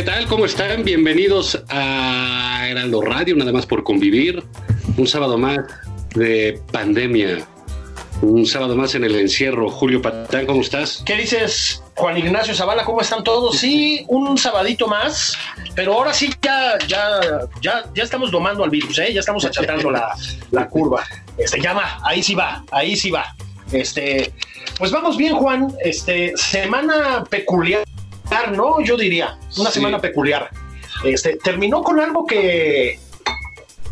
¿Qué tal? ¿Cómo están? Bienvenidos a Heraldo Radio, nada más por convivir. Un sábado más de pandemia. Un sábado más en el encierro. Julio Patán, ¿cómo estás? ¿Qué dices, Juan Ignacio Zavala? ¿Cómo están todos? Sí, un sabadito más, pero ahora sí ya, ya, ya, ya estamos domando al virus, ¿eh? Ya estamos achatando la, la curva. Este, va, ahí sí va, ahí sí va. Este, pues vamos bien, Juan. Este, semana peculiar, ¿no? Yo diría, una Sí. semana peculiar. Este, terminó con algo que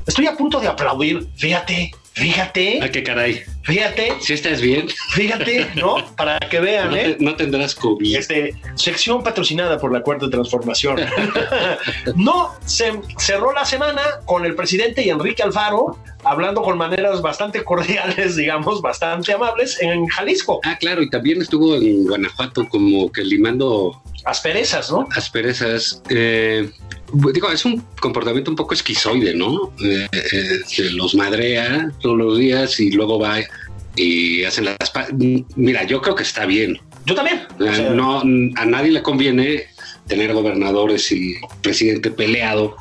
estoy a punto de aplaudir. Fíjate, fíjate, Ah, qué caray. Fíjate, Si estás bien, fíjate, ¿no? Para que vean, no, ¿eh? no tendrás COVID. Este, sección patrocinada por la Cuarta Transformación. no, se cerró la semana con el presidente y Enrique Alfaro hablando con maneras bastante cordiales, digamos, bastante amables en Jalisco. Ah, claro, y también estuvo en Guanajuato como que limando Asperezas, ¿no? asperezas. Eh, digo, es un comportamiento un poco esquizoide, ¿no? Eh, eh, los madrea todos los días y luego va y hacen las... Mira, yo creo que está bien. Yo también. O Eh, sea, no, a nadie le conviene tener gobernadores y presidente peleado.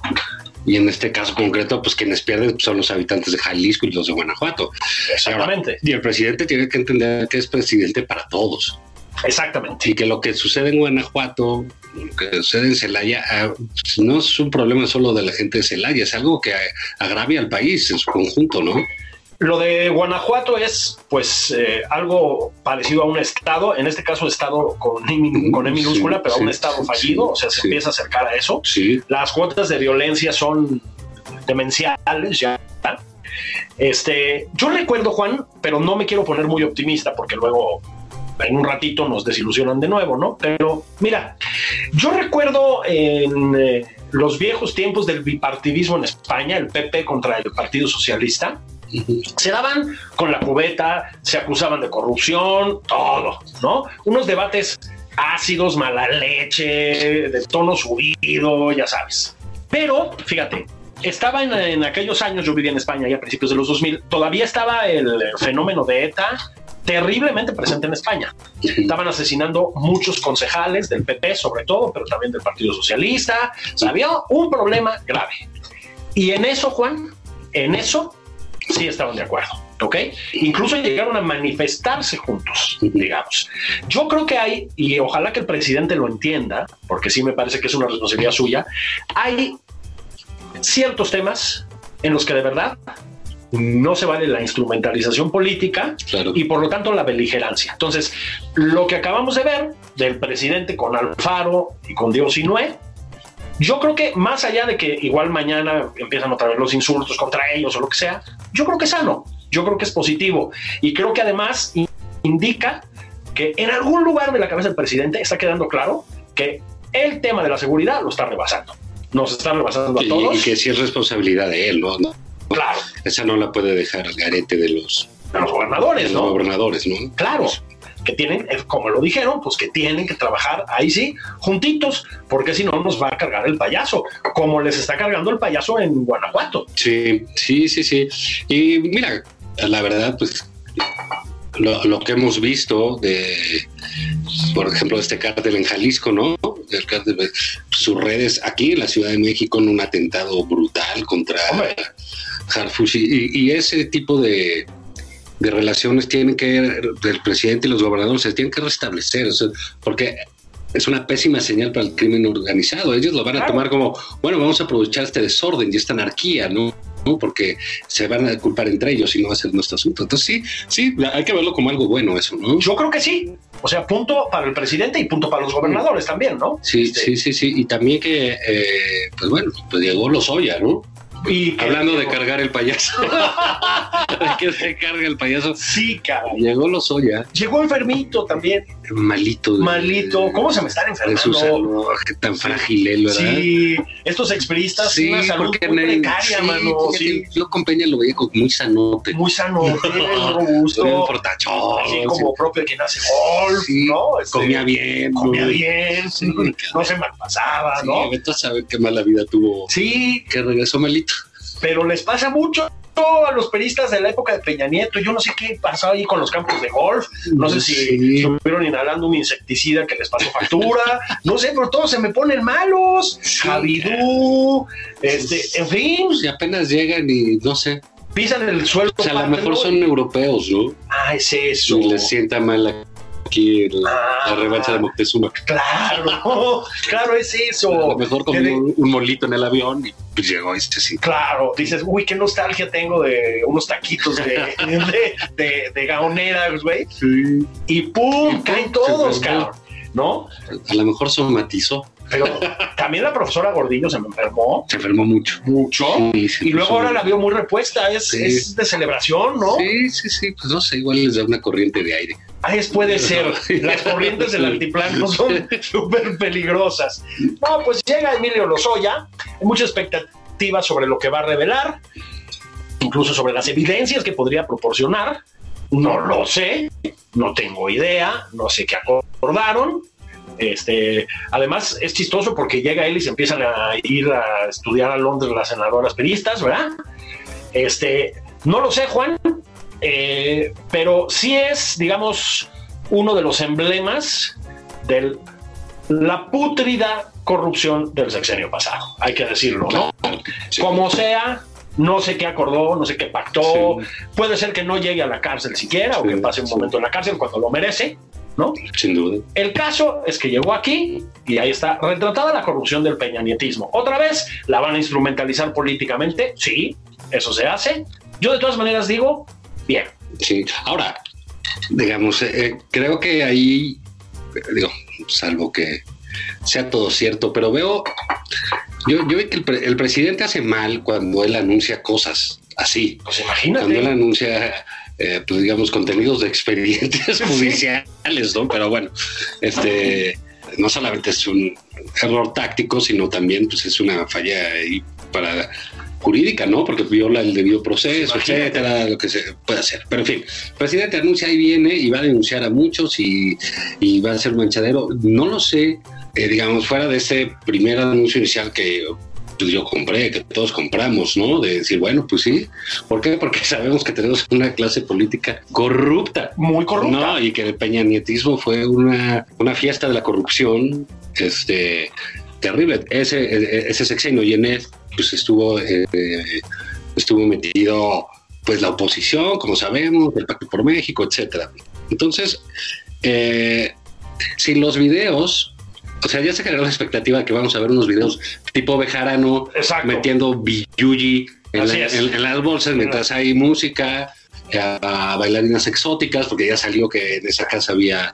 Y en este caso concreto, pues quienes pierden son los habitantes de Jalisco y los de Guanajuato. Exactamente, Y el presidente tiene que entender que es presidente para todos. Exactamente. Y que lo que sucede en Guanajuato, lo que sucede en Celaya, ah, pues, no es un problema solo de la gente de Celaya, es algo que agravia al país en su conjunto, ¿no? Lo de Guanajuato es, pues, eh, algo parecido a un estado, en este caso estado con, E- con E minúscula, Sí, pero a un estado sí, fallido, o sea, se empieza a acercar a eso. Sí, las cuotas de violencia son demenciales ya. Este, yo recuerdo, Juan, pero no me quiero poner muy optimista porque luego en un ratito nos desilusionan de nuevo, ¿no? Pero mira, yo recuerdo en eh, los viejos tiempos del bipartidismo en España, el PP contra el Partido Socialista, se daban con la cubeta, se acusaban de corrupción, todo, ¿no? Unos debates ácidos, mala leche, de tono subido, ya sabes. Pero, fíjate, estaba en, en aquellos años, yo vivía en España ya a principios de los 2000, todavía estaba el fenómeno de ETA terriblemente presente en España. Estaban asesinando muchos concejales del PP, sobre todo, pero también del Partido Socialista. Había un problema grave. Y en eso, Juan, en eso sí estaban de acuerdo, ¿ok? Incluso llegaron a manifestarse juntos, digamos. Yo creo que hay, y ojalá que el presidente lo entienda, porque sí me parece que es una responsabilidad suya, hay ciertos temas en los que de verdad no se vale la instrumentalización política claro. y por lo tanto la beligerancia. Entonces, lo que acabamos de ver del presidente con Alfaro y con Dios y Noé, yo creo que más allá de que igual mañana empiezan otra vez los insultos contra ellos o lo que sea, yo creo que es sano, yo creo que es positivo y creo que además in- indica que en algún lugar de la cabeza del presidente está quedando claro que el tema de la seguridad lo está rebasando. Nos está rebasando a Y, todos. y que sí es responsabilidad de él, ¿no? Claro, Esa no la puede dejar al garete de los, de los de gobernadores, los ¿no? gobernadores, ¿no? Claro, que tienen, eh, como lo dijeron, pues que tienen que trabajar ahí sí, juntitos, porque si no nos va a cargar el payaso, como les está cargando el payaso en Guanajuato. Sí, sí, sí, sí. Y mira, la verdad, pues lo, lo que hemos visto de, por ejemplo, este cártel en Jalisco, ¿no? El cártel, sus redes aquí en la Ciudad de México en un atentado brutal contra Hombre. Harfush y, y ese tipo de, de relaciones tienen que, el presidente y los gobernadores se tienen que restablecer, o sea, porque es una pésima señal para el crimen organizado. Ellos lo van a tomar como, bueno, vamos a aprovechar este desorden y esta anarquía, ¿no? ¿no? Porque se van a culpar entre ellos y no va a ser nuestro asunto. Entonces sí, sí, hay que verlo como algo bueno eso, ¿no? Yo creo que sí. O sea, punto para el presidente y punto para los gobernadores también, ¿no? Sí, Este, sí, sí, sí. Y también que, eh, pues bueno, pues llegó Lozoya, ¿no? Y Hablando de cargar el payaso. de que se carga el payaso. Sí, caray. Llegó Lozoya, Llegó enfermito también, malito. de- malito. ¿Cómo se me están De su enfermando? salud, qué tan frágil él, ¿verdad? Sí, estos expriistas, Sí, una salud porque muy precaria, sí, mano. Sí, Yo con Peña lo veía como muy sanote. muy sano, bien Bien robusto. fortachón. Así sí. como propio quien hace golf, ¿no? Este, Comía bien. Comía bien, no se malpasaba, ¿no? vete a saber qué mala vida tuvo. Sí, Que regresó malito. pero les pasa mucho a los peristas de la época de Peña Nieto. Yo no sé qué pasó ahí con los campos de golf. No sé si Sí. estuvieron inhalando un insecticida que les pasó factura. No sé, pero todos se me ponen malos. Javidú, este, en fin, Si apenas llegan y no sé. pisan el suelo. O sea, a lo mejor son europeos, ¿no? Ah, es eso. Y les sienta mal aquí la, Ah. la revancha de Moctezuma. Claro, claro, es A eso. lo mejor comió un, un molito en el avión y pues llegó se sintió. Claro, dices, uy, qué nostalgia tengo de unos taquitos de, de, de, de gaoneras, güey. Y pum, Y caen todos, cabrón. ¿No? A lo mejor somatizó. Pero también la profesora Gordillo se me enfermó Se enfermó mucho. mucho. Sí, y luego ahora la veo muy repuesta. Es, Sí. es de celebración, ¿no? Sí, sí, sí. Pues no sé, igual les da una corriente de aire. Ah, es puede ser. Las corrientes del altiplano son súper peligrosas. No, pues llega Emilio Lozoya. Hay mucha expectativa sobre lo que va a revelar, incluso sobre las evidencias que podría proporcionar. No lo sé, no tengo idea, no sé qué acordaron. Este, además, es chistoso porque llega él y se empiezan a ir a estudiar a Londres las senadoras peristas, ¿verdad? Este, no lo sé, Juan, eh, pero sí es, digamos, uno de los emblemas de la pútrida corrupción del sexenio pasado, hay que decirlo, ¿no? Sí. Como sea, no sé qué acordó, no sé qué pactó, Sí. puede ser que no llegue a la cárcel siquiera o que pase un momento en la cárcel cuando lo merece, ¿no? Sin duda. El caso es que llegó aquí y ahí está retratada la corrupción del peñanietismo. Otra vez la van a instrumentalizar políticamente, sí, eso se hace. Yo de todas maneras digo, bien, Sí. Ahora, digamos, eh, eh, creo que ahí, digo, salvo que sea todo cierto, pero veo, yo, yo veo que el, pre- el presidente hace mal cuando él anuncia cosas así, pues cuando él imagínate. anuncia, eh, pues digamos, contenidos de expedientes judiciales, ¿no? Pero bueno, este, no solamente es un error táctico, sino también pues, es una falla para jurídica, ¿no? Porque viola el debido proceso, Imagínate. etcétera, lo que se puede hacer. Pero en fin, el presidente anuncia ahí viene y va a denunciar a muchos y, y va a ser manchadero. No lo sé, eh, digamos, fuera de ese primer anuncio inicial que pues, yo compré, que todos compramos, ¿no? De decir, bueno, pues sí. ¿Por qué? Porque sabemos que tenemos una clase política corrupta. Muy corrupta. No, y que el peñanietismo fue una, una fiesta de la corrupción este, terrible. Ese, ese sexenio y en él pues, estuvo, eh, estuvo metido pues la oposición, como sabemos, el Pacto por México, etcétera. Entonces, eh, si los videos, o sea, ya se generó la expectativa de que vamos a ver unos videos tipo Bejarano Exacto. metiendo billuyi en, Así la- es. en- en las bolsas mientras hay música, a, a bailarinas exóticas, porque ya salió que en esa casa había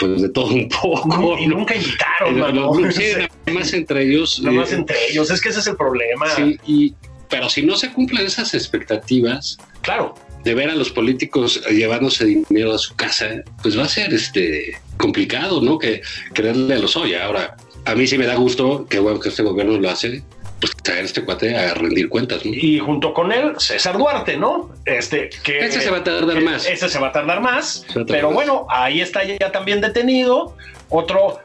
pues de todo un poco. Y nunca invitaron, Eh, los- sí, nada más entre ellos. Nada más eh, entre ellos. Es que ese es el problema. sí, y, pero si no se cumplen esas expectativas Claro. De ver a los políticos llevándose dinero a su casa, pues va a ser este complicado, ¿no? Que creerle a los hoy. Ahora, a mí sí me da gusto que bueno que este gobierno lo hace, pues traer a este cuate a rendir cuentas, ¿no? Y junto con él, César Duarte, ¿no? Este, que. Ese se va a tardar más. Ese se va a tardar más. A tardar pero más. bueno, ahí está ya también detenido. Otro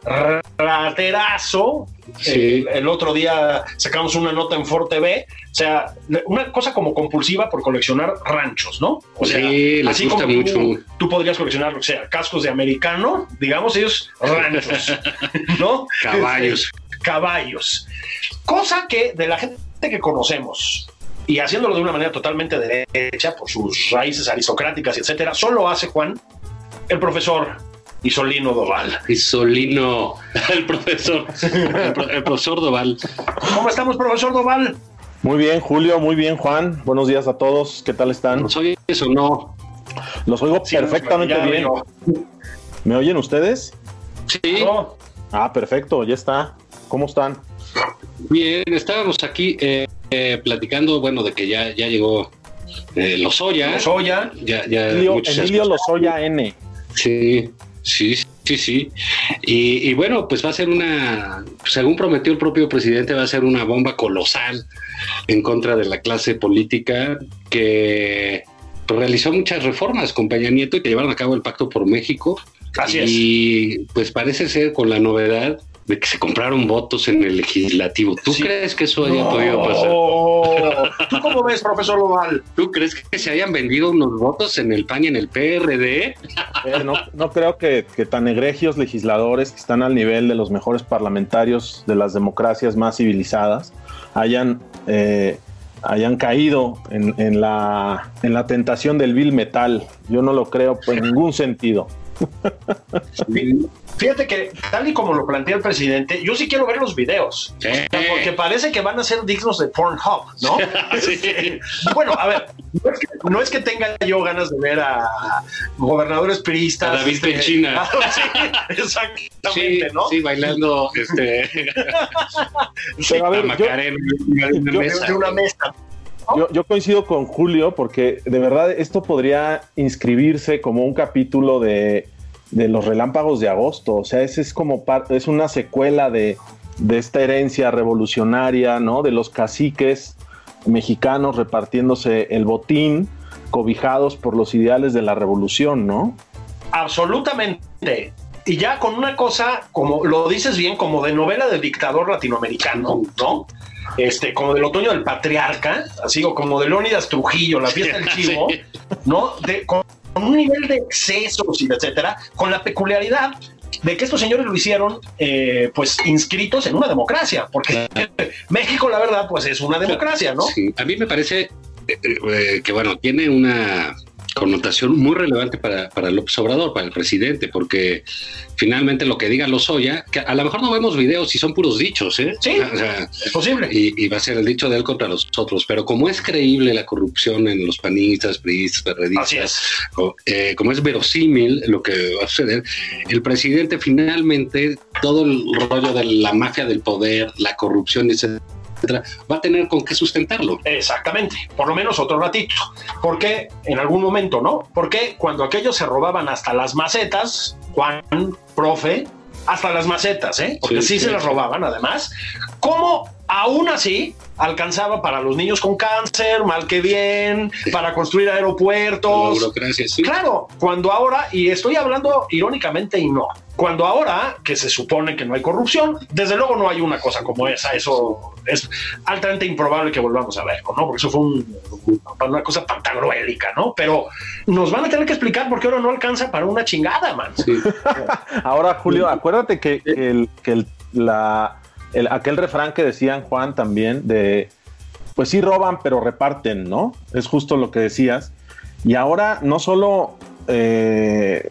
raterazo. Sí. El, el otro día sacamos una nota en Fort TV. O sea, una cosa como compulsiva por coleccionar ranchos, ¿no? O sea, Sí, les gusta como tú- mucho. Tú, podrías coleccionar, o sea, cascos de americano, digamos, ellos ranchos, ¿no? Caballos. caballos. Cosa que de la gente que conocemos y haciéndolo de una manera totalmente derecha por sus raíces aristocráticas, etcétera, solo hace Juan el profesor y Solino Doval. Y Solino, el profesor, el, pro- el profesor Doval. ¿Cómo estamos, profesor Doval? Muy bien, Julio, muy bien, Juan. Buenos días a todos. ¿Qué tal están? ¿Nos oye eso o no? Los oigo Sí, perfectamente ya bien. veo. ¿Me oyen ustedes? Sí, Ah, perfecto, ya está. ¿Cómo están? bien, estábamos aquí eh, eh, platicando, bueno, de que ya, ya llegó eh, Lozoya. Soya. Ya, ya Emilio, Emilio Lozoya N. Sí, sí, sí, sí. Y, y bueno, pues va a ser una, según prometió el propio presidente, va a ser una bomba colosal en contra de la clase política que realizó muchas reformas con Peña Nieto y que llevaron a cabo el Pacto por México. Así es. y pues parece ser con la novedad de que se compraron votos en el legislativo. ¿Tú Sí. crees que eso haya podido pasar? ¿Tú cómo ves, profesor Doval? ¿Tú crees que se hayan vendido unos votos en el PAN y en el PRD? Eh, no, no creo que, que tan egregios legisladores que están al nivel de los mejores parlamentarios de las democracias más civilizadas hayan, eh, hayan caído en, en la, en la tentación del vil metal. Yo no lo creo en ningún sentido. Fíjate que, tal y como lo plantea el presidente, yo sí quiero ver los videos. Sí. Porque parece que van a ser dignos de Pornhub, ¿no? Sí. Bueno, a ver, no es, que, no es que tenga yo ganas de ver a gobernadores priistas. A David Pechina. sí, exactamente, Sí, ¿no? sí, bailando este, Pero a ver, yo- yo- de una mesa. Yo, yo coincido con Julio porque de verdad esto podría inscribirse como un capítulo de, de los relámpagos de agosto. O sea, ese es como parte, es una secuela de, de esta herencia revolucionaria, ¿no? De los caciques mexicanos repartiéndose el botín, cobijados por los ideales de la revolución, ¿no? Absolutamente. Y ya con una cosa, como lo dices bien, como de novela de dictador latinoamericano, ¿no? Este, como del otoño del patriarca, así o como de Leónidas Trujillo, la fiesta del chivo, Sí. ¿no? De, con, un nivel de excesos y etcétera, con la peculiaridad de que estos señores lo hicieron, eh, pues, inscritos en una democracia, porque México, la verdad, pues es una democracia, ¿no? Sí, a mí me parece eh, eh, que, bueno, tiene una connotación muy relevante para, para López Obrador, para el presidente, porque finalmente lo que diga Lozoya, que a lo mejor no vemos videos y son puros dichos, ¿eh? Sí. O sea, Es posible. y, y va a ser el dicho de él contra los otros, pero como es creíble la corrupción en los panistas, priistas, perredistas, o, eh, como es verosímil lo que va a suceder, el presidente finalmente, todo el rollo de la mafia del poder, la corrupción, etcétera, va a tener con qué sustentarlo. Exactamente, por lo menos otro ratito. Porque en algún momento, ¿no? Porque cuando aquellos se robaban hasta las macetas, Juan, profe, hasta las macetas, ¿eh? Porque sí, Sí, se las robaban además. ¿Cómo aún así alcanzaba para los niños con cáncer, mal que bien, para construir aeropuertos? sí. Claro, cuando ahora, y estoy hablando irónicamente y no, cuando ahora que se supone que no hay corrupción, desde luego no hay una cosa como esa, eso es altamente improbable que volvamos a verlo, ¿no? Porque eso fue un- una cosa pantagruélica, ¿no? Pero nos van a tener que explicar por qué ahora no alcanza para una chingada, man. Sí. Ahora, Julio, acuérdate que, que el, que el- la, el- aquel refrán que decían Juan también de, pues sí roban, pero reparten, ¿no? Es justo lo que decías. Y ahora no solo eh,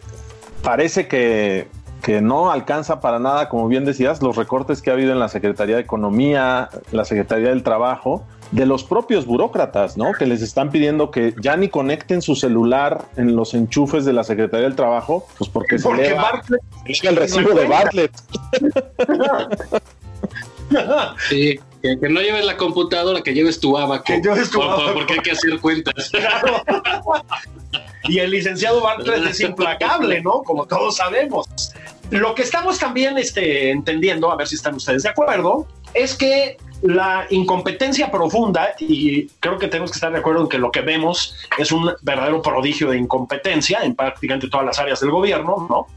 parece que, que no alcanza para nada, como bien decías, los recortes que ha habido en la Secretaría de Economía, la Secretaría del Trabajo, de los propios burócratas, ¿no? Que les están pidiendo que ya ni conecten su celular en los enchufes de la Secretaría del Trabajo, pues porque, se Porque eleva- Bartlett- el recibo de Bartlett. Sí, que, que no lleves la computadora, que lleves tu abaco. Que lleves tu Por- abaco. Porque hay que hacer cuentas. Claro. y el licenciado Bartlett es implacable, ¿no? Como todos sabemos. Lo que estamos también este, entendiendo, a ver si están ustedes de acuerdo, es que la incompetencia profunda, y creo que tenemos que estar de acuerdo en que lo que vemos es un verdadero prodigio de incompetencia en prácticamente todas las áreas del gobierno, ¿no?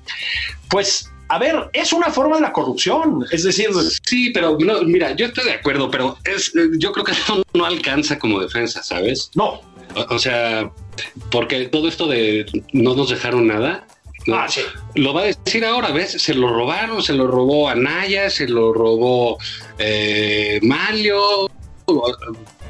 Pues, a ver, es una forma de la corrupción, es decir, Sí, pero no, mira, yo estoy de acuerdo, pero es, yo creo que eso no alcanza como defensa, ¿sabes? no, O, o sea, porque todo esto de no nos dejaron nada, ¿no? Ah, sí. lo va a decir ahora, ¿ves? Se lo robaron, se lo robó Anaya, se lo robó eh, Malio,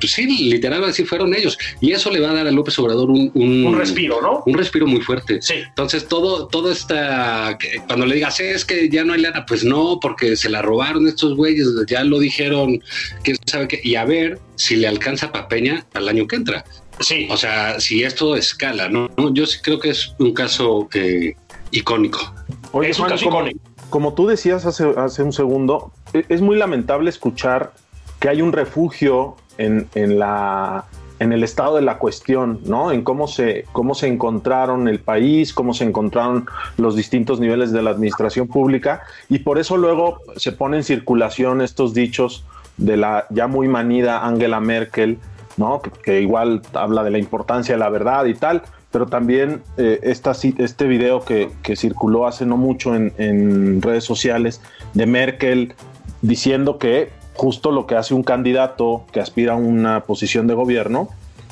sí, literal así fueron ellos. Y eso le va a dar a López Obrador un, un, respiro, ¿no? Un respiro muy fuerte. Sí. Entonces, todo, todo está, cuando le digas, es que ya no hay lana, pues no, porque se la robaron estos güeyes, ya lo dijeron, quién sabe qué, y a ver si le alcanza para Peña al año que entra. Sí. O sea, si esto escala, ¿no? Yo sí creo que es un caso eh, icónico. Oye, es un Juan, caso como, icónico. como tú decías hace, hace un segundo, e- es muy lamentable escuchar que hay un refugio en, en la en el estado de la cuestión, ¿no? En cómo se, cómo se encontraron el país, cómo se encontraron los distintos niveles de la administración pública, y por eso luego se pone en circulación estos dichos de la ya muy manida Angela Merkel, ¿no? Que, igual habla de la importancia de la verdad y tal, pero también eh, esta, este video que, que circuló hace no mucho en redes sociales de Merkel diciendo que justo lo que hace un candidato que aspira a una posición de gobierno,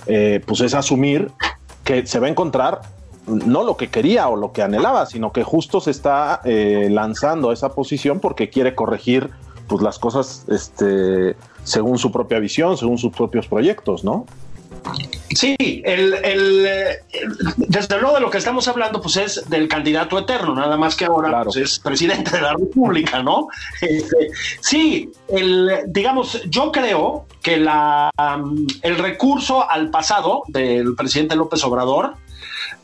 eh, pues es asumir que se va a encontrar no lo que quería o lo que anhelaba, sino que justo se está eh, lanzando a esa posición porque quiere corregir pues las cosas este, según su propia visión, según sus propios proyectos, ¿no? Sí, el, el, eh, desde luego de lo que estamos hablando, pues es del candidato eterno, nada más que ahora Claro. pues, es presidente de la República, ¿no? Este, sí, el, digamos, yo creo que la, um, el recurso al pasado del presidente López Obrador,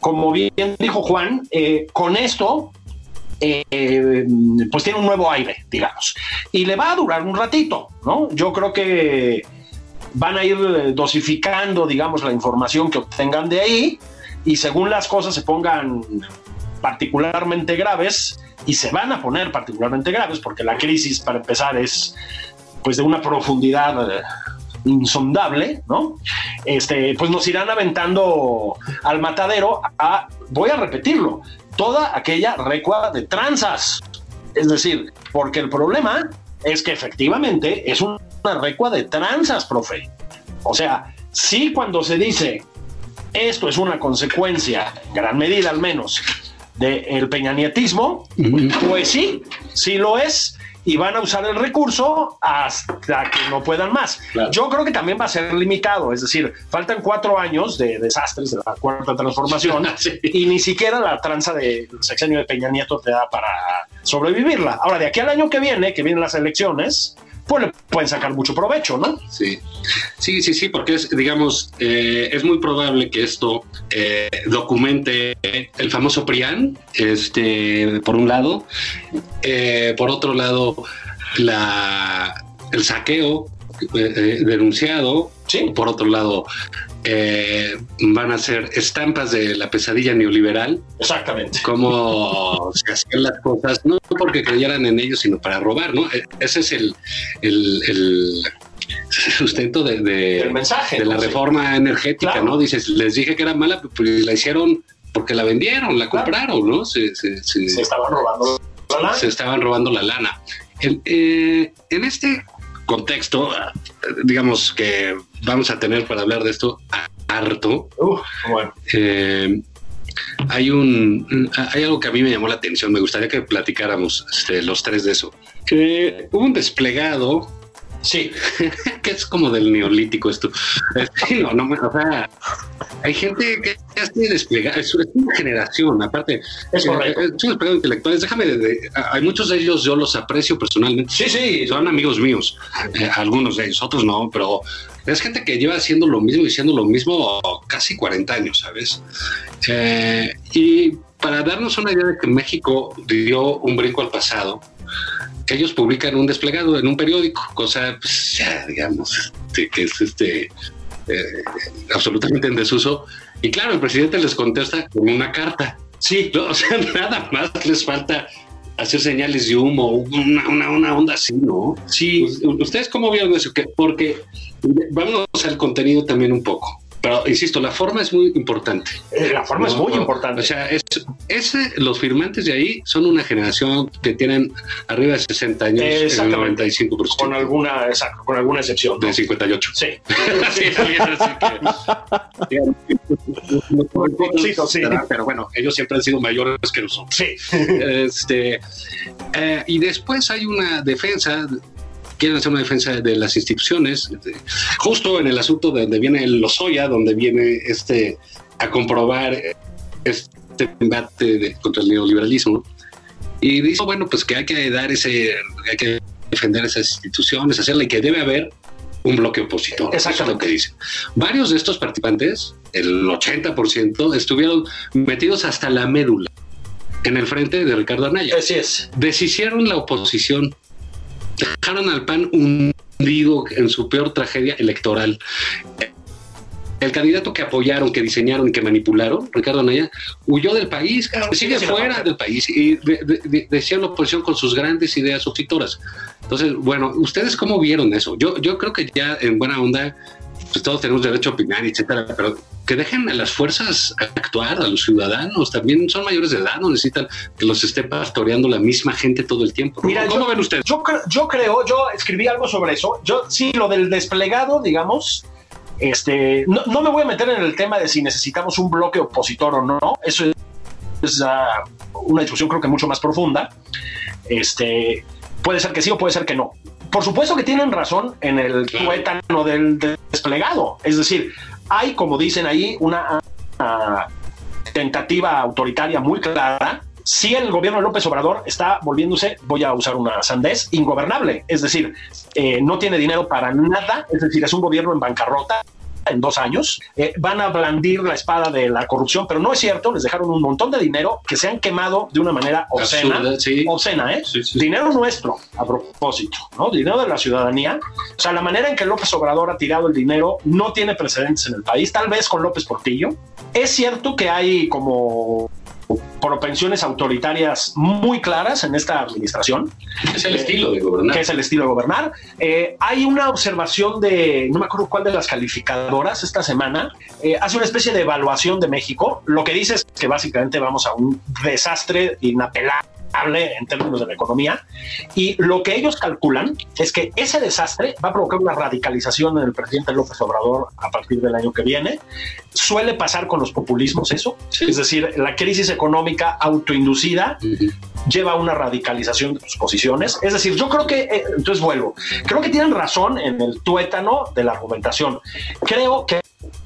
como bien dijo Juan, eh, con esto eh, pues tiene un nuevo aire, digamos. Y le va a durar un ratito, ¿no? Yo creo que van a ir eh, dosificando, digamos, la información que obtengan de ahí y según las cosas se pongan particularmente graves y se van a poner particularmente graves porque la crisis, para empezar, es pues de una profundidad eh, insondable, ¿no? Este, pues nos irán aventando al matadero a, voy a repetirlo, toda aquella recua de tranzas. Es decir, porque el problema es que efectivamente es una recua de tranzas, profe. O sea, sí cuando se dice esto es una consecuencia, en gran medida al menos, del peñanietismo, pues sí, sí lo es. Y van a usar el recurso hasta que no puedan más. Claro. Yo creo que también va a ser limitado, es decir, faltan cuatro años de desastres de la cuarta transformación Sí. y ni siquiera la tranza del sexenio de Peña Nieto te da para sobrevivirla. Ahora, de aquí al año que viene, que vienen las elecciones, pues pueden sacar mucho provecho, ¿no? Sí, sí, sí, sí, porque es, digamos, eh, es muy probable que esto eh, documente el famoso PRIAN, este, por un lado, eh, por otro lado, la, el saqueo eh, eh, denunciado, Sí. por otro lado, eh, van a ser estampas de la pesadilla neoliberal, Exactamente. cómo se hacían las cosas, no porque creyeran en ellos, sino para robar, ¿no? E- Ese es el, el, el sustento de, de- El mensaje, de la reforma energética, Claro. ¿no? Dices, les dije que era mala, pues la hicieron porque la vendieron, la Claro. compraron, ¿no? Se, se- se- Se estaban robando la lana. se estaban robando la lana. El- eh, en este contexto, digamos que vamos a tener para hablar de esto harto, bueno. eh, hay un hay algo que a mí me llamó la atención. Me gustaría que platicáramos este, los tres de eso. Que hubo un desplegado Sí, que es como del neolítico esto. Eh, Sí, no, no, o sea, hay gente que ya está desplegada, es, una generación, aparte, Es eh, es un desplegado intelectuales. Déjame, de- de- hay muchos de ellos, yo los aprecio personalmente. sí, sí. Son amigos míos, eh, algunos de ellos, otros no, pero es gente que lleva haciendo lo mismo y diciendo lo mismo casi 40 años, ¿sabes? Eh, y para darnos una idea de que México dio un brinco al pasado, ellos publican un desplegado en un periódico, cosa, pues, ya, digamos, este, que es este eh, absolutamente en desuso. Y claro, el presidente les contesta con una carta. Sí, No, o sea, nada más les falta hacer señales de humo, una, una, una onda así, ¿no? sí. U- ¿Ustedes cómo vieron eso? Que- Porque vamos al contenido también un poco. Pero insisto, la forma es muy importante. Eh, La forma es muy no, importante. O sea, es, ese, los firmantes de ahí son una generación que tienen arriba de 60 años, el Exactamente. 95%. con alguna, exacto, con alguna excepción. ¿no? de 58. Sí. Sí, Jovencitos, sí. pero, pero bueno, ellos siempre han sido mayores que nosotros. Sí. Este, eh, y después hay una defensa quieren hacer una defensa de las instituciones, justo en el asunto de donde viene el Lozoya, donde viene este a comprobar este embate contra el neoliberalismo. Y dice, bueno, pues que hay que dar ese, hay que defender esas instituciones, hacerle que debe haber un bloque opositor. Eso es lo que dice. Varios de estos participantes, el 80%, estuvieron metidos hasta la médula en el frente de Ricardo Anaya. Así es. Deshicieron la oposición, dejaron al PAN hundido en su peor tragedia electoral. El candidato que apoyaron, que diseñaron y que manipularon, Ricardo Anaya, huyó del país, sigue fuera del país y decía la oposición con sus grandes ideas opositoras. Entonces, bueno, ¿ustedes cómo vieron eso? Yo, yo creo que ya en buena onda, pues todos tenemos derecho a opinar, etcétera, pero que dejen a las fuerzas actuar, a los ciudadanos, también son mayores de edad, no necesitan que los esté pastoreando la misma gente todo el tiempo. Mira, ¿Cómo ven ustedes? Yo, yo creo, yo escribí algo sobre eso, yo sí, lo del desplegado, digamos, este, no, no, me voy a meter en el tema de si necesitamos un bloque opositor o no, eso es, uh, una discusión creo que mucho más profunda. Este, puede ser que sí o puede ser que no. Por supuesto que tienen razón en el tuétano del, desplegado, es decir, hay, como dicen ahí, una uh, tentativa autoritaria muy clara. Si el gobierno de López Obrador está volviéndose, voy a usar una sandez, ingobernable. Es decir, eh, no tiene dinero para nada, es decir, es un gobierno en bancarrota en dos años, eh, van a blandir la espada de la corrupción, pero no es cierto, les dejaron un montón de dinero que se han quemado de una manera obscena, obscena, ¿eh? dinero nuestro, a propósito, ¿no? Dinero de la ciudadanía. O sea, la manera en que López Obrador ha tirado el dinero no tiene precedentes en el país, tal vez con López Portillo. Es cierto que hay como propensiones autoritarias muy claras en esta administración. Es el estilo de gobernar. Que es el estilo de gobernar. Eh, hay una observación de, no me acuerdo cuál de las calificadoras esta semana, eh, hace una especie de evaluación de México. Lo que dice es que básicamente vamos a un desastre inapelable en términos de la economía. Y lo que ellos calculan es que ese desastre va a provocar una radicalización en el presidente López Obrador a partir del año que viene. Suele pasar con los populismos eso, es decir, la crisis económica autoinducida lleva a una radicalización de sus posiciones. Es decir, yo creo que, eh, entonces vuelvo, creo que tienen razón en el tuétano de la argumentación. Creo que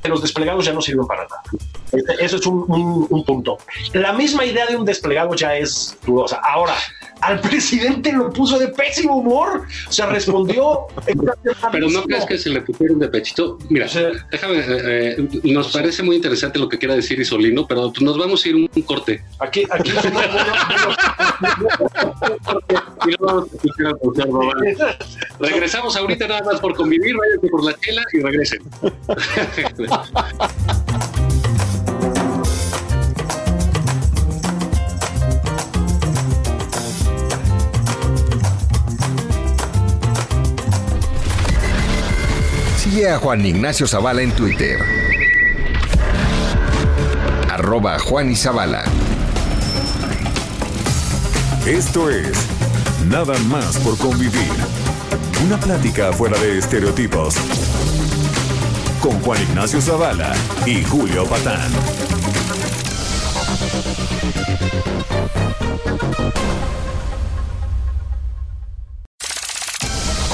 los desplegados ya no sirven para nada. Este, eso es un, punto. La misma idea de un desplegado ya es dudosa. Ahora, al presidente lo puso de pésimo humor. O sea, respondió. Pero no crees que se le pusieron de pechito. Mira, déjame, eh, eh, nos parece muy interesante lo que quiera decir Isolino, pero nos vamos a ir un, corte. Aquí, aquí. Regresamos ahorita nada más por convivir, váyanse por la chela y regresen. A Juan Ignacio Zavala en Twitter. Arroba Juan y Zavala. Esto es Nada más por convivir. Una plática fuera de estereotipos. Con Juan Ignacio Zavala y Julio Patán.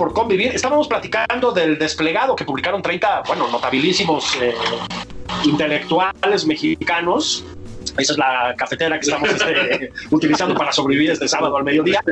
Por convivir. Estábamos platicando del desplegado que publicaron 30, bueno, notabilísimos eh, intelectuales mexicanos. Esa es la cafetera que estamos este, utilizando para sobrevivir este sábado al mediodía.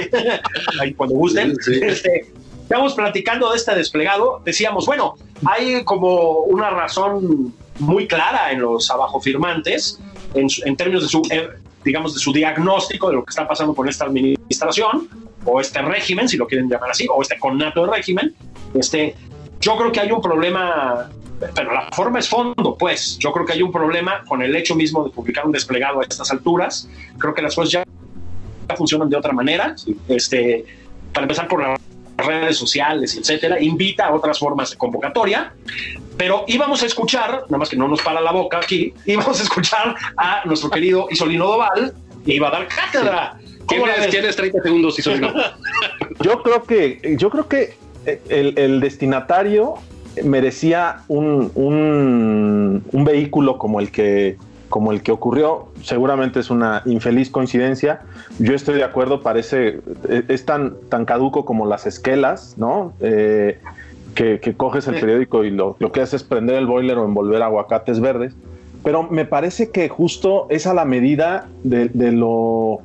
Ahí cuando gusten. Este, estamos platicando de este desplegado. Decíamos, bueno, hay como una razón muy clara en los abajo firmantes en, en términos de su, eh, digamos, de su diagnóstico de lo que está pasando con esta administración o este régimen, si lo quieren llamar así, o este connato de régimen, este, yo creo que hay un problema pero la forma es fondo, pues. Yo creo que hay un problema con el hecho mismo de publicar un desplegado a estas alturas. Creo que las cosas ya funcionan de otra manera. Este, para empezar por las redes sociales, etcétera, invita a otras formas de convocatoria. Pero íbamos a escuchar, nada más que no nos para la boca aquí, íbamos a escuchar a nuestro querido Isolino Doval, que iba a dar cátedra. ¿Tienes, 30 segundos, Isolino? yo creo que, yo creo que el, el destinatario merecía un, un, vehículo como el que como el que ocurrió, seguramente es una infeliz coincidencia. Yo estoy de acuerdo, parece, es tan, tan caduco como las esquelas, ¿no? Eh, que, coges el periódico y lo, lo, que haces es prender el boiler o envolver aguacates verdes. Pero me parece que justo es a la medida de lo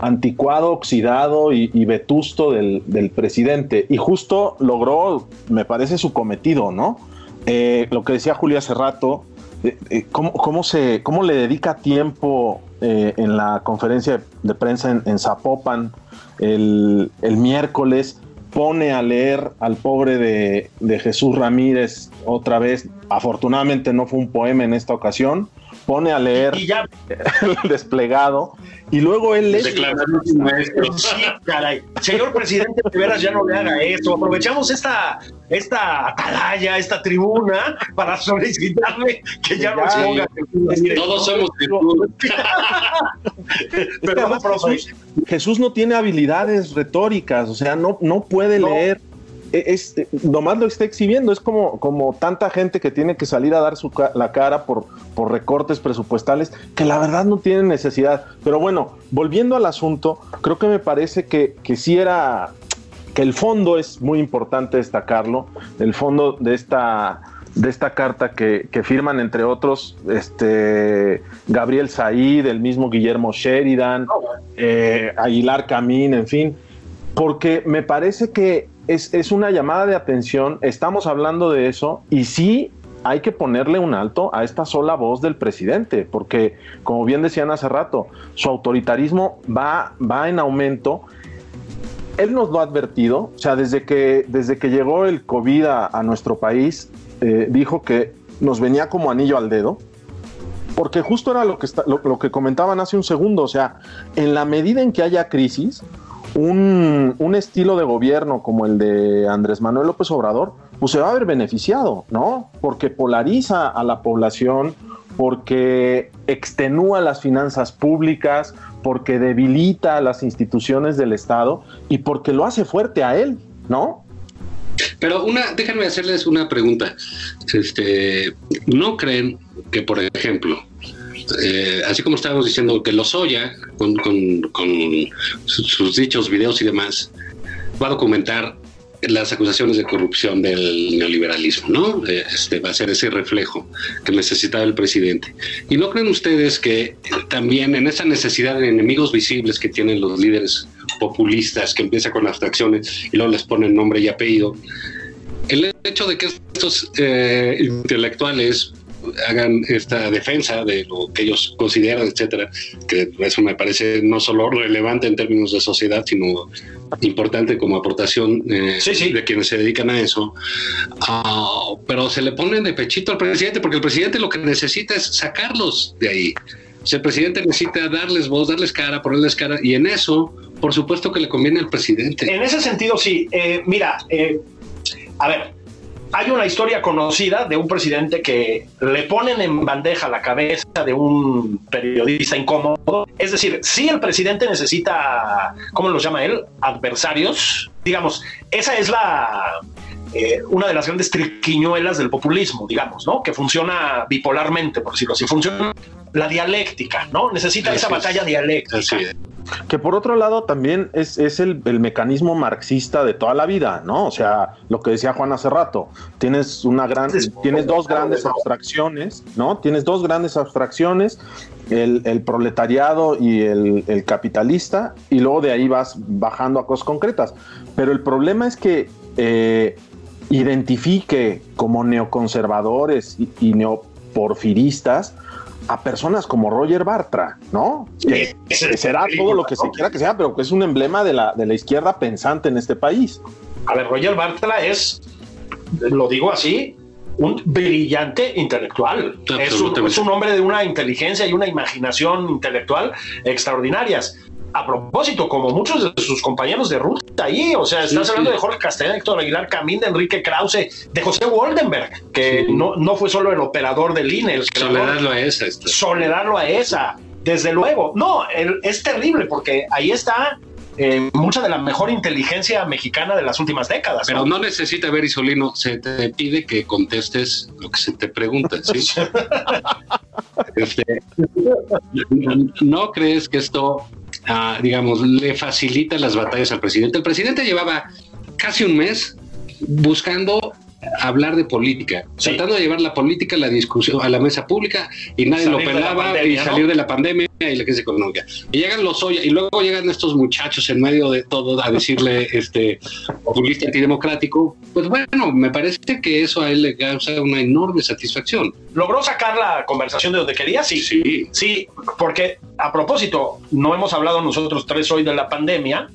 anticuado, oxidado y, vetusto del, presidente. Y justo logró, me parece, su cometido, ¿no? Eh, lo que decía Julia hace rato, eh, eh, ¿cómo, se, ¿cómo le dedica tiempo en la conferencia de prensa en, Zapopan el, miércoles? Pone a leer al pobre de, de Jesús Ramírez otra vez. Afortunadamente no fue un poema en esta ocasión pone a leer el desplegado y luego él lee. Sí, caray. Señor presidente, de veras ya no le haga eso. Aprovechamos esta, esta atalaya, esta tribuna para solicitarle que ya, no se ponga. Todos somos Pero Jesús, Jesús, no tiene habilidades retóricas, o sea, no, no puede leer es, eh, nomás lo está exhibiendo, es como, como tanta gente que tiene que salir a dar su la cara por, por recortes presupuestales, que la verdad no tienen necesidad. Pero bueno, volviendo al asunto, creo que me parece que, que sí era, que el fondo es muy importante destacarlo, el fondo de esta de esta carta que, que, firman entre otros este Gabriel Said, el mismo Guillermo Sheridan, eh, Aguilar Camín, en fin, porque me parece que es, una llamada de atención, estamos hablando de eso y sí hay que ponerle un alto a esta sola voz del presidente, porque como bien decían hace rato, su autoritarismo va, va en aumento. Él nos lo ha advertido, o sea, desde que, desde que llegó el COVID a, nuestro país, eh, dijo que nos venía como anillo al dedo, porque justo era lo que, lo que comentaban hace un segundo, o sea, en la medida en que haya crisis, un, estilo de gobierno como el de Andrés Manuel López Obrador, pues se va a ver beneficiado, ¿no? Porque polariza a la población, porque extenúa las finanzas públicas, porque debilita las instituciones del Estado y porque lo hace fuerte a él, ¿no? Pero una, déjenme hacerles una pregunta. Este, ¿No creen que, por ejemplo, eh, así como estábamos diciendo que Lozoya, con, con, sus, dichos, videos y demás, va a documentar las acusaciones de corrupción del neoliberalismo, ¿no? Eh, este va a ser ese reflejo que necesitaba el presidente. ¿Y no creen ustedes que también en esa necesidad de enemigos visibles que tienen los líderes populistas, que empieza con abstracciones y luego les ponen nombre y apellido, el hecho de que estos eh, intelectuales hagan esta defensa de lo que ellos consideran, etcétera, que eso me parece no solo relevante en términos de sociedad, sino importante como aportación eh, de quienes se dedican a eso. Ah, pero se le ponen de pechito al presidente, porque el presidente lo que necesita es sacarlos de ahí. el presidente necesita darles voz, darles cara, ponerles cara, y en eso, por supuesto que le conviene al presidente. En ese sentido, sí. Eh, mira, eh, a ver, hay una historia conocida de un presidente que le ponen en bandeja la cabeza de un periodista incómodo. Es decir, si el presidente necesita, ¿cómo los llama él? Adversarios. Digamos, esa es la eh, una de las grandes triquiñuelas del populismo, digamos, ¿no? Que funciona bipolarmente, por decirlo así. Funciona la dialéctica, ¿no? Necesita esa batalla dialéctica. Que por otro lado también es, el, mecanismo marxista de toda la vida, ¿no? O sea, lo que decía Juan hace rato, tienes una gran, tienes dos grandes abstracciones, ¿no? Tienes dos grandes abstracciones, el, proletariado y el, capitalista, y luego de ahí vas bajando a cosas concretas. Pero el problema es que eh, identifique como neoconservadores y neoporfiristas a personas como Roger Bartra, ¿no? Que, será todo lo que se quiera que sea, pero que es un emblema de la, de la izquierda pensante en este país. A ver, Roger Bartra es, lo digo así, un brillante intelectual. Es un, es un, hombre de una inteligencia y una imaginación intelectual extraordinarias. A propósito, como muchos de sus compañeros de ruta ahí, o sea, estás hablando de Jorge Castellán, Héctor Aguilar Camín, de Enrique Krause, de José Woldenberg, que no, no fue solo el operador del INE, el Soledarlo a esa. Soledarlo a esa, desde luego. No, es terrible porque ahí está eh, mucha de la mejor inteligencia mexicana de las últimas décadas. Pero no, necesita ver Isolino, se te pide que contestes lo que se te pregunta, ¿sí? este, ¿No crees que esto, ah, digamos, le facilita las batallas al presidente? El presidente llevaba casi un mes buscando hablar de política, tratando de llevar la política a la discusión, a la mesa pública y nadie lo pelaba y salir de la pandemia y la crisis económica. Y llegan los Oya y luego llegan estos muchachos en medio de todo a decirle este populista antidemocrático. Pues bueno, me parece que eso a él le causa una enorme satisfacción. ¿Logró sacar la conversación de donde quería? Sí. Sí. Sí, porque a propósito, no hemos hablado nosotros tres hoy de la pandemia.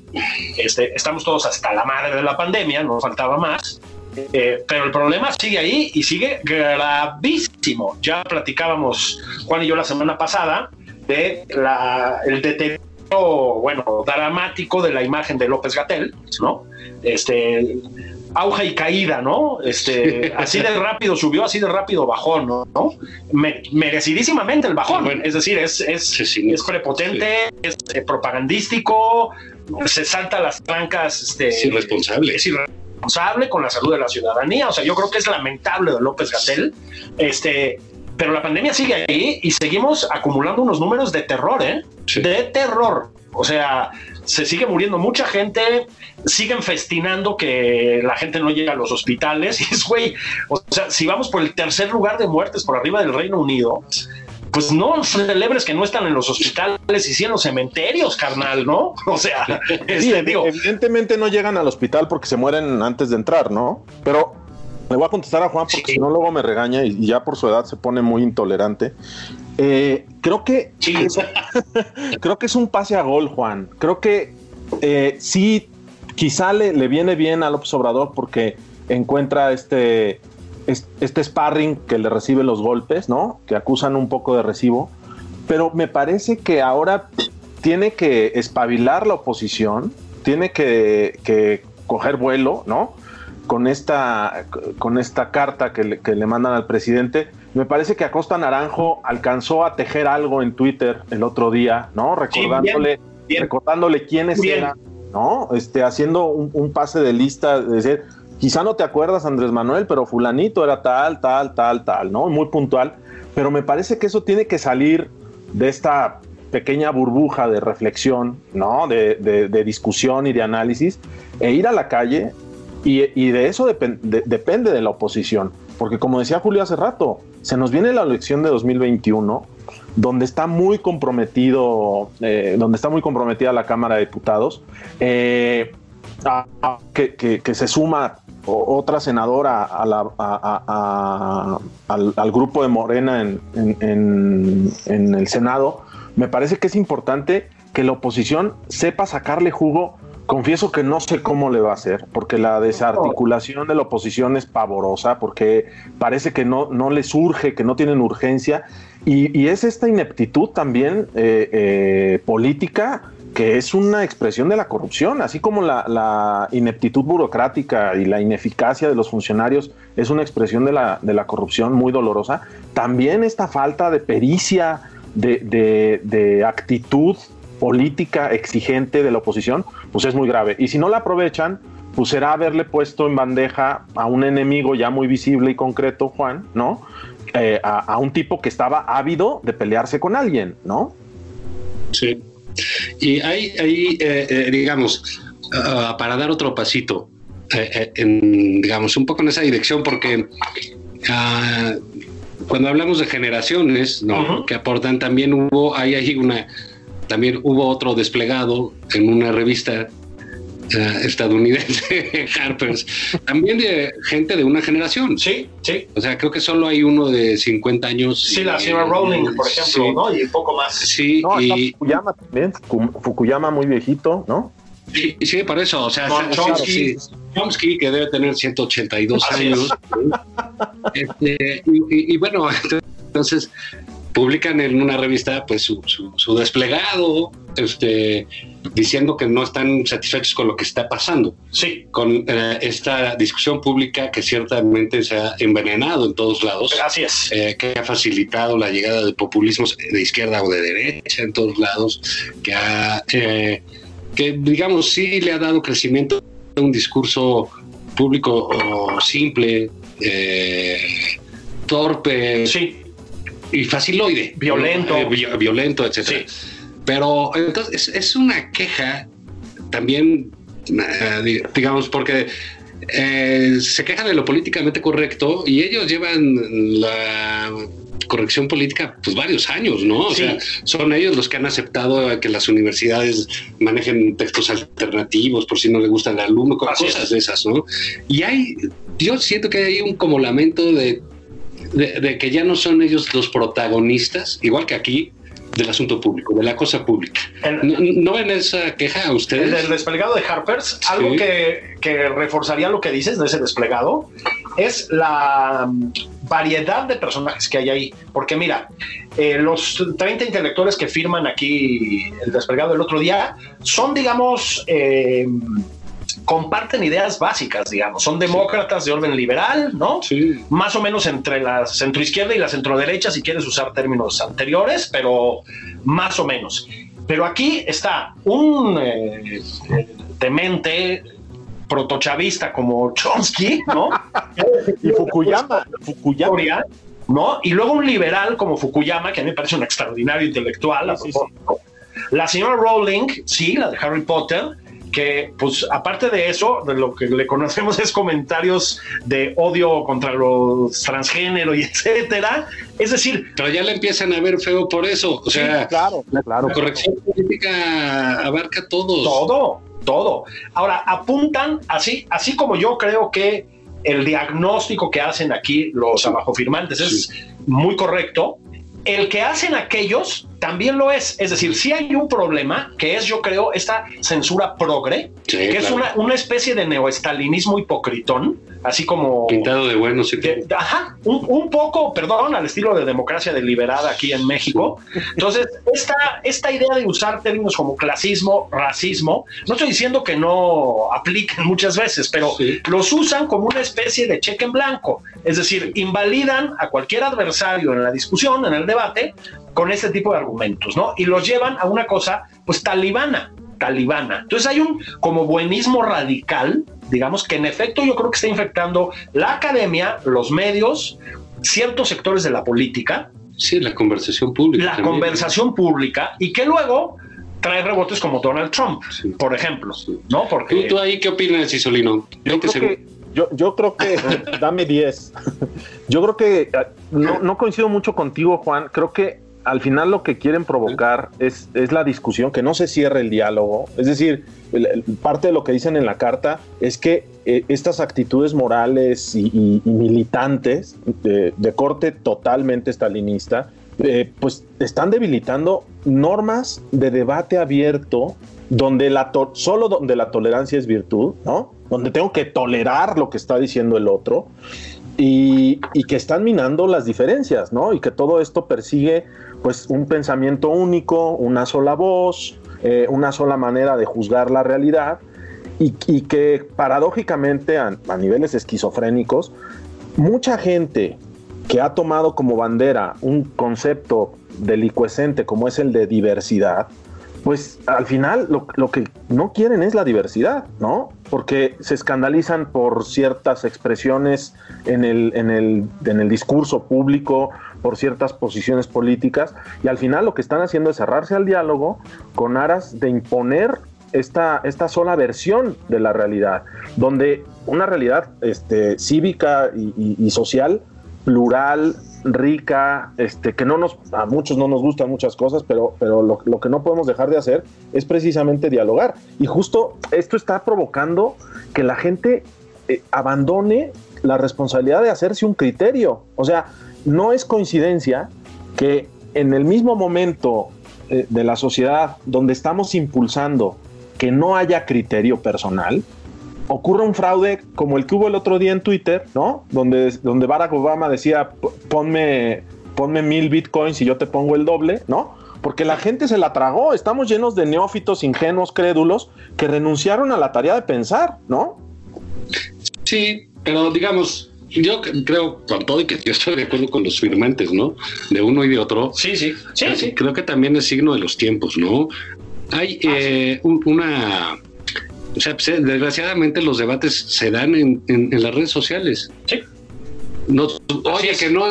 Este, estamos todos hasta la madre de la pandemia, nos faltaba más. Eh, pero el problema sigue ahí y sigue gravísimo. Ya platicábamos, Juan y yo, la semana pasada de la, el deterioro, bueno, dramático de la imagen de López Gatel, ¿no? Este, auge y caída, ¿no? Este, así de rápido subió, así de rápido bajó, ¿no? merecidísimamente el bajón. es decir, es, es, es prepotente, es eh, propagandístico, se salta las trancas. Este, es irresponsable. Es irresponsable responsable con la salud de la ciudadanía. O sea, yo creo que es lamentable de López Gatel. Este, pero la pandemia sigue ahí y seguimos acumulando unos números de terror, ¿eh? De terror. O sea, se sigue muriendo mucha gente, siguen festinando que la gente no llega a los hospitales. Y es, güey, o sea, si vamos por el tercer lugar de muertes por arriba del Reino Unido, pues no celebres que no están en los hospitales y sí en los cementerios, carnal, ¿no? O sea, este, digo, evidentemente no llegan al hospital porque se mueren antes de entrar, ¿no? Pero me voy a contestar a Juan porque si no luego me regaña y, ya por su edad se pone muy intolerante. Eh, creo que creo que es un pase a gol, Juan. Creo que eh, sí, quizá le, le viene bien al Obrador porque encuentra este este sparring que le recibe los golpes, ¿no? Que acusan un poco de recibo. Pero me parece que ahora tiene que espabilar la oposición, tiene que, coger vuelo, ¿no? Con esta, con esta carta que le, mandan al presidente. Me parece que Acosta Naranjo alcanzó a tejer algo en Twitter el otro día, ¿no? Recordándole, recordándole quiénes eran, ¿no? Este, haciendo un, un, pase de lista, de decir, Quizá no te acuerdas, Andrés Manuel, pero fulanito era tal, tal, tal, tal, ¿no? Muy puntual. Pero me parece que eso tiene que salir de esta pequeña burbuja de reflexión, ¿no? De, discusión y de análisis, e ir a la calle, y, de eso depende de la oposición. Porque como decía Julio hace rato, se nos viene la elección de 2021, donde está muy comprometido, eh, donde está muy comprometida la Cámara de Diputados, eh, que, se suma otra senadora al, grupo de Morena en, el Senado, me parece que es importante que la oposición sepa sacarle jugo. Confieso que no sé cómo le va a hacer, porque la desarticulación de la oposición es pavorosa, porque parece que no, no le surge, que no tienen urgencia, y, es esta ineptitud también eh, eh, política que es una expresión de la corrupción, así como la, ineptitud burocrática y la ineficacia de los funcionarios es una expresión de la, de la corrupción muy dolorosa, también esta falta de pericia, de, actitud política exigente de la oposición, pues es muy grave. Y si no la aprovechan, pues será haberle puesto en bandeja a un enemigo ya muy visible y concreto, Juan, ¿no? Eh, a, a, un tipo que estaba ávido de pelearse con alguien, ¿no? Sí. Y hay, hay eh, eh, digamos, ah, para dar otro pasito, eh, digamos, un poco en esa dirección, porque ah, cuando hablamos de generaciones, ¿no? Que aportan, también hubo, hay ahí una, también hubo otro desplegado en una revista estadounidense, Harper's, también de gente de una generación. Sí, sí. O sea, creo que solo hay uno de 50 años. Sí, la señora Rowling, por ejemplo, ¿no? Y un poco más. Sí, y Fukuyama también, Fukuyama muy viejito, ¿no? Sí, sí, por eso, o sea, sí, Chomsky, que debe tener 182 años. Este, y, bueno, entonces publican en una revista pues su, su, desplegado, este, diciendo que no están satisfechos con lo que está pasando. Sí. Con eh, esta discusión pública que ciertamente se ha envenenado en todos lados. Así es. Eh, que ha facilitado la llegada de populismos de izquierda o de derecha en todos lados, que ha, eh, que digamos sí le ha dado crecimiento a un discurso público simple, torpe. Sí y faciloide. Violento. Eh, violento, etcétera. Pero entonces es, una queja también, eh, digamos, porque eh, se quejan de lo políticamente correcto y ellos llevan la corrección política pues varios años, ¿no? O sea, son ellos los que han aceptado que las universidades manejen textos alternativos por si no le gusta el alumno, cosas de esas, ¿no? Y hay, yo siento que hay un como lamento de de, que ya no son ellos los protagonistas, igual que aquí, del asunto público, de la cosa pública. ¿No, ven esa queja a ustedes? El desplegado de Harpers, algo que, que, reforzaría lo que dices de ese desplegado, es la mm, variedad de personajes que hay ahí. Porque mira, eh, los 30 intelectuales que firman aquí el desplegado el otro día son, digamos, eh, comparten ideas básicas, digamos. Son demócratas de orden liberal, ¿no? Sí. Más o menos entre la centroizquierda y la centroderecha, si quieres usar términos anteriores, pero más o menos. Pero aquí está un eh, demente protochavista como Chomsky, ¿no? y Fukuyama, Fukuyama. ¿no? Y luego un liberal como Fukuyama, que a mí me parece un extraordinario intelectual. La señora Rowling, sí, la de Harry Potter, que pues aparte de eso, de lo que le conocemos es comentarios de odio contra los transgénero y etcétera. Es decir, pero ya le empiezan a ver feo por eso. O sea, claro, claro. La corrección política abarca todo. Todo, todo. Ahora apuntan así, así como yo creo que el diagnóstico que hacen aquí los abajo firmantes es muy correcto. El que hacen aquellos también lo es. Es decir, si hay un problema que es, yo creo, esta censura progre, que es una, una, especie de neoestalinismo hipocritón, así como... Pintado de bueno, sí. ajá, un, poco, perdón, al estilo de democracia deliberada aquí en México. Entonces, esta, esta idea de usar términos como clasismo, racismo, no estoy diciendo que no apliquen muchas veces, pero los usan como una especie de cheque en blanco. Es decir, invalidan a cualquier adversario en la discusión, en el debate, con ese tipo de argumentos, ¿no? Y los llevan a una cosa, pues, talibana, talibana. Entonces hay un como buenismo radical, digamos, que en efecto yo creo que está infectando la academia, los medios, ciertos sectores de la política. Sí, la conversación pública. La conversación pública y que luego trae rebotes como Donald Trump, por ejemplo, ¿no? Porque... ¿Tú, ahí qué opinas, Isolino? Yo creo que, yo, yo creo que, dame 10. Yo creo que ah, no, no coincido mucho contigo, Juan. Creo que al final lo que quieren provocar es, es, la discusión, que no se cierre el diálogo. Es decir, parte de lo que dicen en la carta es que eh, estas actitudes morales y, militantes de, corte totalmente stalinista, eh, pues están debilitando normas de debate abierto donde la solo donde la tolerancia es virtud, ¿no? Donde tengo que tolerar lo que está diciendo el otro y, que están minando las diferencias, ¿no? Y que todo esto persigue pues un pensamiento único, una sola voz, eh, una sola manera de juzgar la realidad y, que paradójicamente a, niveles esquizofrénicos, mucha gente que ha tomado como bandera un concepto delicuescente como es el de diversidad, pues al final lo, lo, que no quieren es la diversidad, ¿no? Porque se escandalizan por ciertas expresiones en el, en el, en el discurso público, por ciertas posiciones políticas, y al final lo que están haciendo es cerrarse al diálogo con aras de imponer esta, esta sola versión de la realidad, donde una realidad este, cívica y, social plural, rica, este, que no nos, a muchos no nos gustan muchas cosas, pero, pero lo, que no podemos dejar de hacer es precisamente dialogar. Y justo esto está provocando que la gente eh, abandone la responsabilidad de hacerse un criterio. O sea, no es coincidencia que en el mismo momento eh, de la sociedad donde estamos impulsando que no haya criterio personal, ocurra un fraude como el que hubo el otro día en Twitter, ¿no? Donde, Barack Obama decía, ponme, ponme mil bitcoins y yo te pongo el doble, ¿no? Porque la gente se la tragó. Estamos llenos de neófitos, ingenuos, crédulos, que renunciaron a la tarea de pensar, ¿no? Sí, pero digamos, yo creo con todo y que yo estoy de acuerdo con los firmantes, ¿no? De uno y de otro. Sí, sí, sí, sí. Creo que también es signo de los tiempos, ¿no? Hay eh, un- una... O sea, eh, desgraciadamente los debates se dan en, en- en las redes sociales. Sí. No, oye, es. que no,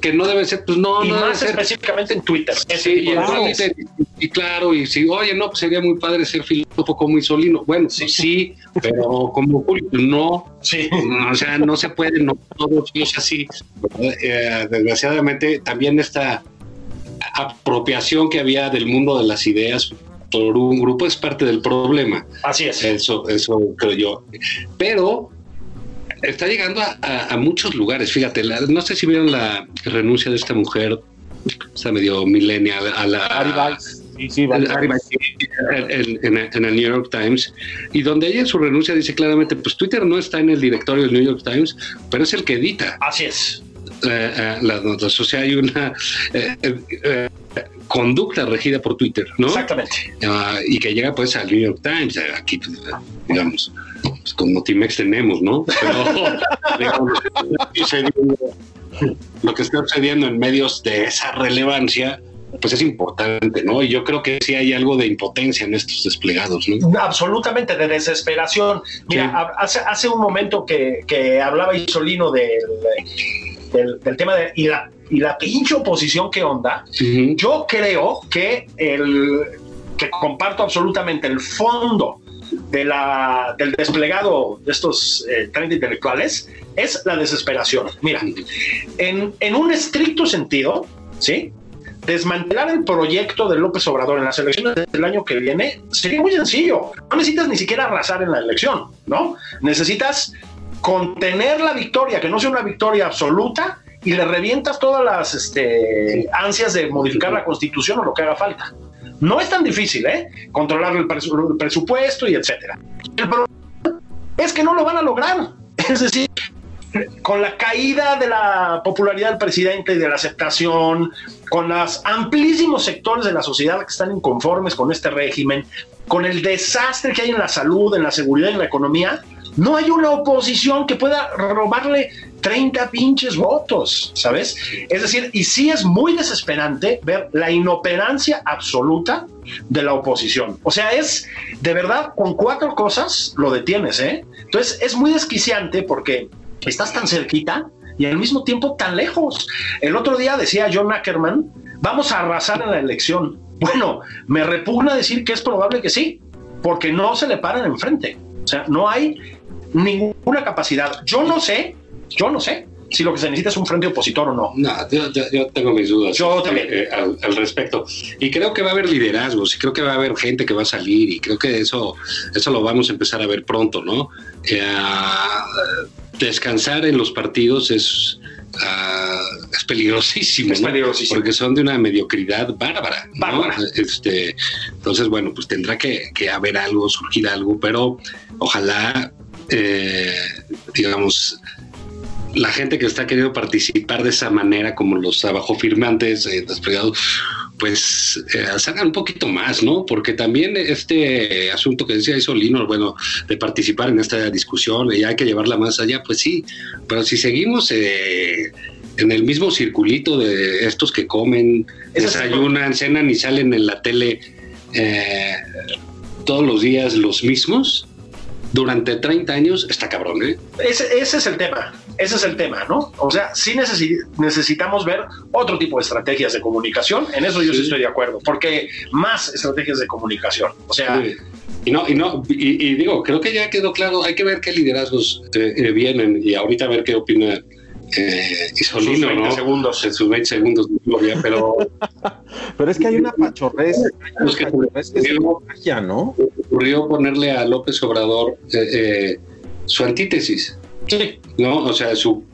que no debe ser, pues no, y no más ser. específicamente en Twitter. Sí, y, tipo de en cosas. Twitter, y, y claro, y si, oye, no, pues sería muy padre ser filósofo como Isolino. Bueno, sí, sí, pero como Julio, no, Sí. o sea, no se puede, no todos es así. Eh, desgraciadamente, también esta apropiación que había del mundo de las ideas por un grupo es parte del problema. Así es. Eso, eso creo yo. Pero está llegando a, a- a muchos lugares. Fíjate, la- no sé si vieron la renuncia de esta mujer, está medio millennial, a la. Sí, sí, en, en- en el New York Times, y donde ella en su renuncia dice claramente, pues Twitter no está en el directorio del New York Times, pero es el que edita Así es. eh, eh, las notas. O sea, hay una eh, eh, eh, conducta regida por Twitter, ¿no? Exactamente. Ah, y que llega pues al New York Times, aquí, pues, digamos, pues, como Timex tenemos, ¿no? Pero, digamos, lo que está sucediendo- en medios de esa relevancia, pues es importante, ¿no? Y yo creo que sí hay algo de impotencia en estos desplegados, ¿no? Absolutamente de desesperación. Mira, Sí. hace, hace un momento que, que hablaba Isolino del, del, del tema de y la, y la pinche oposición que onda. Yo creo que el que comparto absolutamente el fondo del desplegado de estos eh, 30 intelectuales es la desesperación. Mira, en, en un estricto sentido, ¿sí? Desmantelar el proyecto de López Obrador en las elecciones del año que viene sería muy sencillo. No necesitas ni siquiera arrasar en la elección, ¿no? Necesitas contener la victoria, que no sea una victoria absoluta, y le revientas todas las este, ansias de modificar la constitución o lo que haga falta. No es tan difícil, ¿eh? Controlar el, presu- el presupuesto y etcétera. El problema es que no lo van a lograr. Es decir, con la caída de la popularidad del presidente y de la aceptación, con los amplísimos sectores de la sociedad que están inconformes con este régimen, con el desastre que hay en la salud, en la seguridad en la economía, no hay una oposición que pueda robarle 30 pinches votos, ¿sabes? Es decir, y sí es muy desesperante ver la inoperancia absoluta de la oposición. O sea, es de verdad con cuatro cosas lo detienes, ¿eh? Entonces es muy desquiciante porque estás tan cerquita y al mismo tiempo tan lejos. El otro día decía John Ackerman, vamos a arrasar en la elección. Bueno, me repugna decir que es probable que sí, porque no se le paran enfrente. O sea, no hay ninguna capacidad. Yo no sé, yo no sé si lo que se necesita es un frente opositor o no. No, yo, yo- yo tengo mis dudas Yo este, también. eh, al, al respecto. Y creo que va a haber liderazgos, y creo que va a haber gente que va a salir, y creo que eso, eso lo vamos a empezar a ver pronto, ¿no? Eh, descansar en los partidos es, ah, es peligrosísimo, Es ¿no? peligrosísimo. Porque son de una mediocridad bárbara. ¿no? Bárbara. Este, entonces, bueno, pues tendrá que, que haber algo, surgir algo, pero ojalá, eh, digamos, la gente que está queriendo participar de esa manera, como los abajo firmantes eh, desplegados, pues eh, salgan un poquito más, ¿no? Porque también este asunto que decía Isolino, bueno, de participar en esta discusión y hay que llevarla más allá, pues sí, pero si seguimos eh, en el mismo circulito de estos que comen, desayunan, cenan y salen en la tele eh, todos los días los mismos, durante 30 años, está cabrón, ¿eh? Ese, ese es el tema, ese es el tema, ¿no? O sea, sí necesi- necesitamos ver otro tipo de estrategias de comunicación, en eso yo sí Sí. estoy de acuerdo, porque más estrategias de comunicación, o sea, Sí. Y no, y no, y, y digo, creo que ya quedó claro, hay que ver qué liderazgos eh, eh, vienen y ahorita a ver qué opina eh, Isolino, Sus 20 ¿no? segundos. En sus 20 segundos, pero Pero es que hay una pachorrez, hay una Los que- pachorrez que contagia, ¿no? Ocurrió ponerle a López Obrador eh, eh, su antítesis, sí, ¿no? O sea, su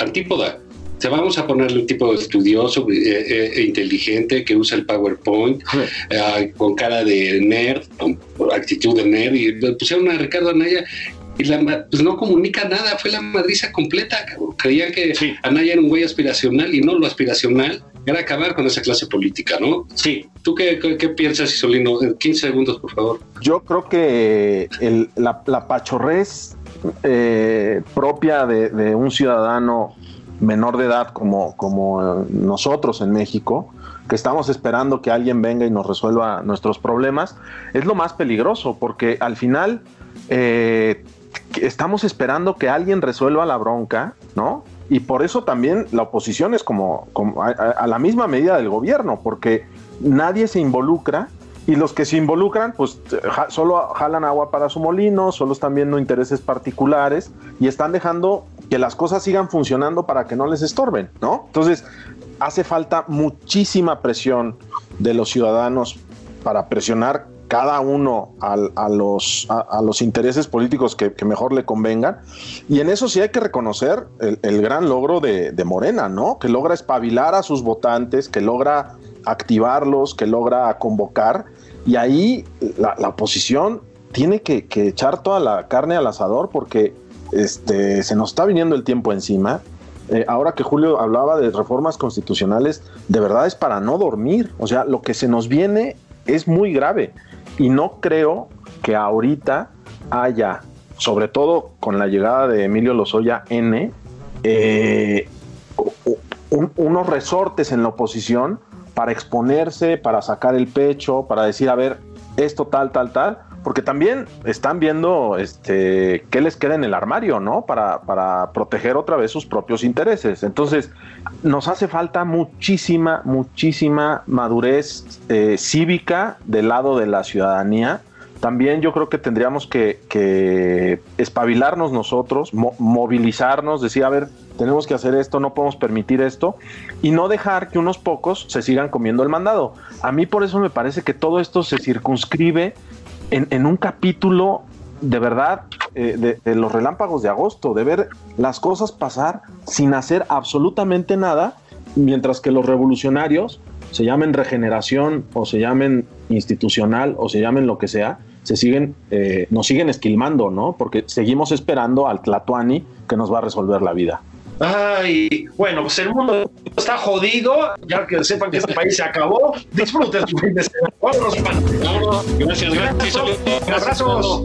antípoda. O sea, vamos a ponerle un tipo de estudioso, e inteligente, que usa el PowerPoint, eh, con cara de nerd, con actitud de nerd, y le pusieron a Ricardo Anaya, y la, pues no comunica nada, fue la madriza completa. Creían que Anaya era un güey aspiracional y no lo aspiracional era acabar con esa clase política, ¿no? Sí. ¿Tú qué, qué, piensas, Isolino? En 15 segundos, por favor. Yo creo que el, la, la, pachorrez eh, propia de, de, un ciudadano menor de edad como, como nosotros en México, que estamos esperando que alguien venga y nos resuelva nuestros problemas, es lo más peligroso, porque al final eh, estamos esperando que alguien resuelva la bronca, ¿no? Y por eso también la oposición es como, a, la misma medida del gobierno, porque nadie se involucra y los que se involucran, pues solo jalan agua para su molino, solo están viendo intereses particulares y están dejando que las cosas sigan funcionando para que no les estorben, ¿no? Entonces, hace falta muchísima presión de los ciudadanos para presionar cada uno a, los, a, los intereses políticos que, mejor le convengan. Y en eso sí hay que reconocer el, gran logro de, Morena, ¿no? Que logra espabilar a sus votantes, que logra activarlos, que logra convocar. Y ahí la, oposición tiene que, echar toda la carne al asador porque este, se nos está viniendo el tiempo encima. Eh, ahora que Julio hablaba de reformas constitucionales, de verdad es para no dormir. O sea, lo que se nos viene es muy grave. Y no creo que ahorita haya, sobre todo con la llegada de Emilio Lozoya N, eh, unos resortes en la oposición para exponerse, para sacar el pecho, para decir, a ver, esto tal, tal, tal, porque también están viendo este, qué les queda en el armario, ¿no? Para, para proteger otra vez sus propios intereses. Entonces, nos hace falta muchísima, muchísima madurez eh, cívica del lado de la ciudadanía. También yo creo que tendríamos que, que espabilarnos nosotros, movilizarnos, decir, a ver, tenemos que hacer esto, no podemos permitir esto, y no dejar que unos pocos se sigan comiendo el mandado. A mí por eso me parece que todo esto se circunscribe en, un capítulo de verdad eh, de, los relámpagos de agosto, de ver las cosas pasar sin hacer absolutamente nada, mientras que los revolucionarios, se llamen regeneración o se llamen institucional o se llamen lo que sea, se siguen, eh, nos siguen esquilmando, ¿no? Porque seguimos esperando al Tlatuani que nos va a resolver la vida. Ay, bueno, pues el mundo está jodido. Ya que sepan que este país se acabó. Disfruten su fin de semana. Vámonos, Gracias, gracias. Abrazos.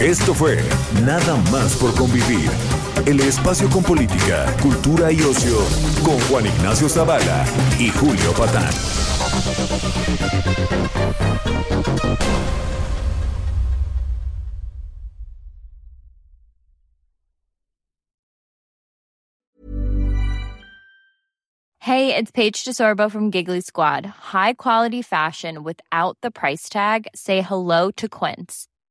Esto fue Nada más por convivir. El espacio con política, cultura y ocio con Juan Ignacio Zavala y Julio Patán. Hey, it's Paige DeSorbo from Giggly Squad. High quality fashion without the price tag. Say hello to Quince.